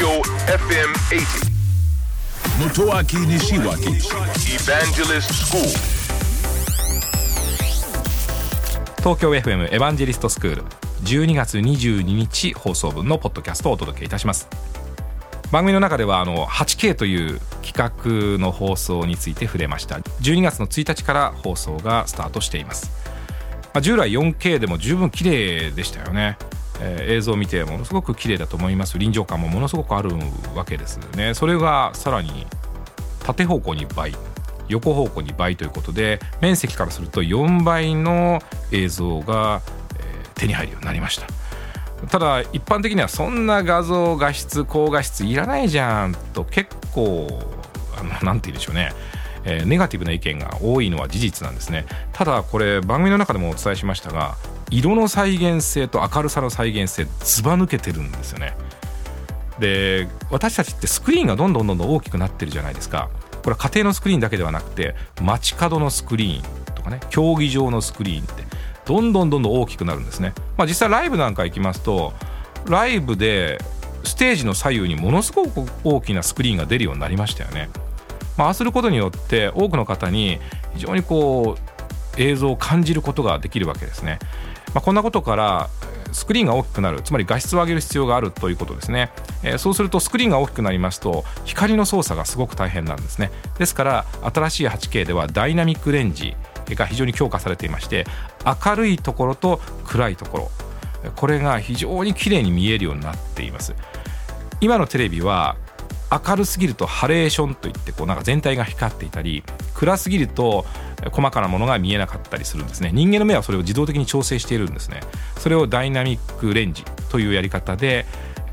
Tokyo FM 80. Motoaki Nishiwaki Evangelist School. 東京 FM エヴァンジェリストスクール12月22日放送分のポッドキャストをお届けいたします。番組の中ではあの 8K という企画の放送について触れました。12月の1日から放送がスタートしています、まあ、従来 4K でも十分綺麗でしたよね、えー映像を見てものすごく綺麗だと思います。臨場感もものすごくあるわけですね。それがさらに縦方向に倍横方向に倍ということで面積からすると4倍の映像が、えー手に入るようになりました。ただ一般的にはそんな画像画質高画質いらないじゃんと結構あのなんて言うんでしょうね。えネガティブな意見が多いのは事実なんですね。ただこれ番組の中でもお伝えしましたが色の再現性と明るさの再現性ずば抜けてるんですよね。で私たちってスクリーンがどんどんどんどん大きくなってるじゃないですか。これは家庭のスクリーンだけではなくて街角のスクリーンとかね競技場のスクリーンってどんどんどんどん大きくなるんですね、まあ、実際ライブなんか行きますとライブでステージの左右にものすごく大きなスクリーンが出るようになりましたよね、まあ、あすることによって多くの方に非常にこう映像を感じることができるわけですね、まあ、こんなことからスクリーンが大きくなる。つまり画質を上げる必要があるということですね、えーそうするとスクリーンが大きくなりますと光の操作がすごく大変なんですね。ですから新しい 8K ではダイナミックレンジが非常に強化されていまして明るいところと暗いところ。これが非常に綺麗に見えるようになっています。今のテレビは明るすぎるとハレーションといってこうなんか全体が光っていたり暗すぎると細かなものが見えなかったりするんですね。人間の目はそれを自動的に調整しているんですね。それをダイナミックレンジというやり方で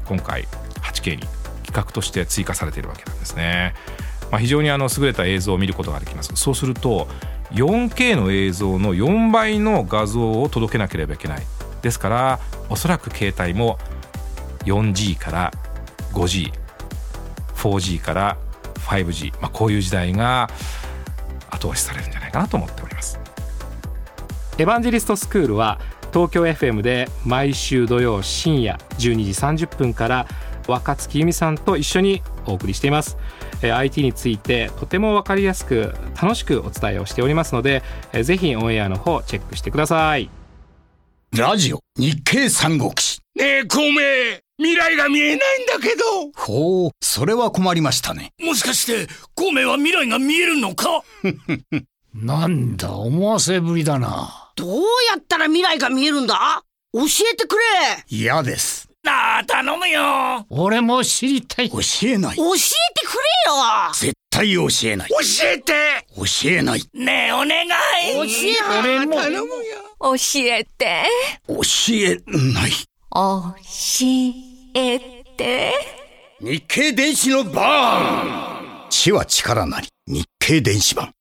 今回 8K に企画として追加されているわけなんですね、まあ、非常にあの優れた映像を見ることができます。そうすると 4K の映像の4倍の画像を届けなければいけない。ですからおそらく携帯も 4G から 5G4G から 5G、まあ、こういう時代が後押しされるんじゃないかなと思っております。エヴァンジェリストスクールは東京 FM で毎週土曜深夜12時30分から若月由美さんと一緒にお送りしています。えー IT についてとても分かりやすく楽しくお伝えをしておりますのでえーぜひオンエアの方チェックしてください。ラジオ日経三国志。ねえ、孔明未来が見えないんだけど。ほうそれは困りましたね。もしかして、孔明は未来が見えるのか？なんだ、思わせぶりだな。どうやったら未来が見えるんだ？教えてくれ。嫌です。なあ、頼むよ。俺も知りたい。教えない。教えてくれよ。絶対教えない。教えて。教えない。ねえ、お願い。教え俺も。教えて。教えない教えて。日経電子のバーン知は力なり日経電子版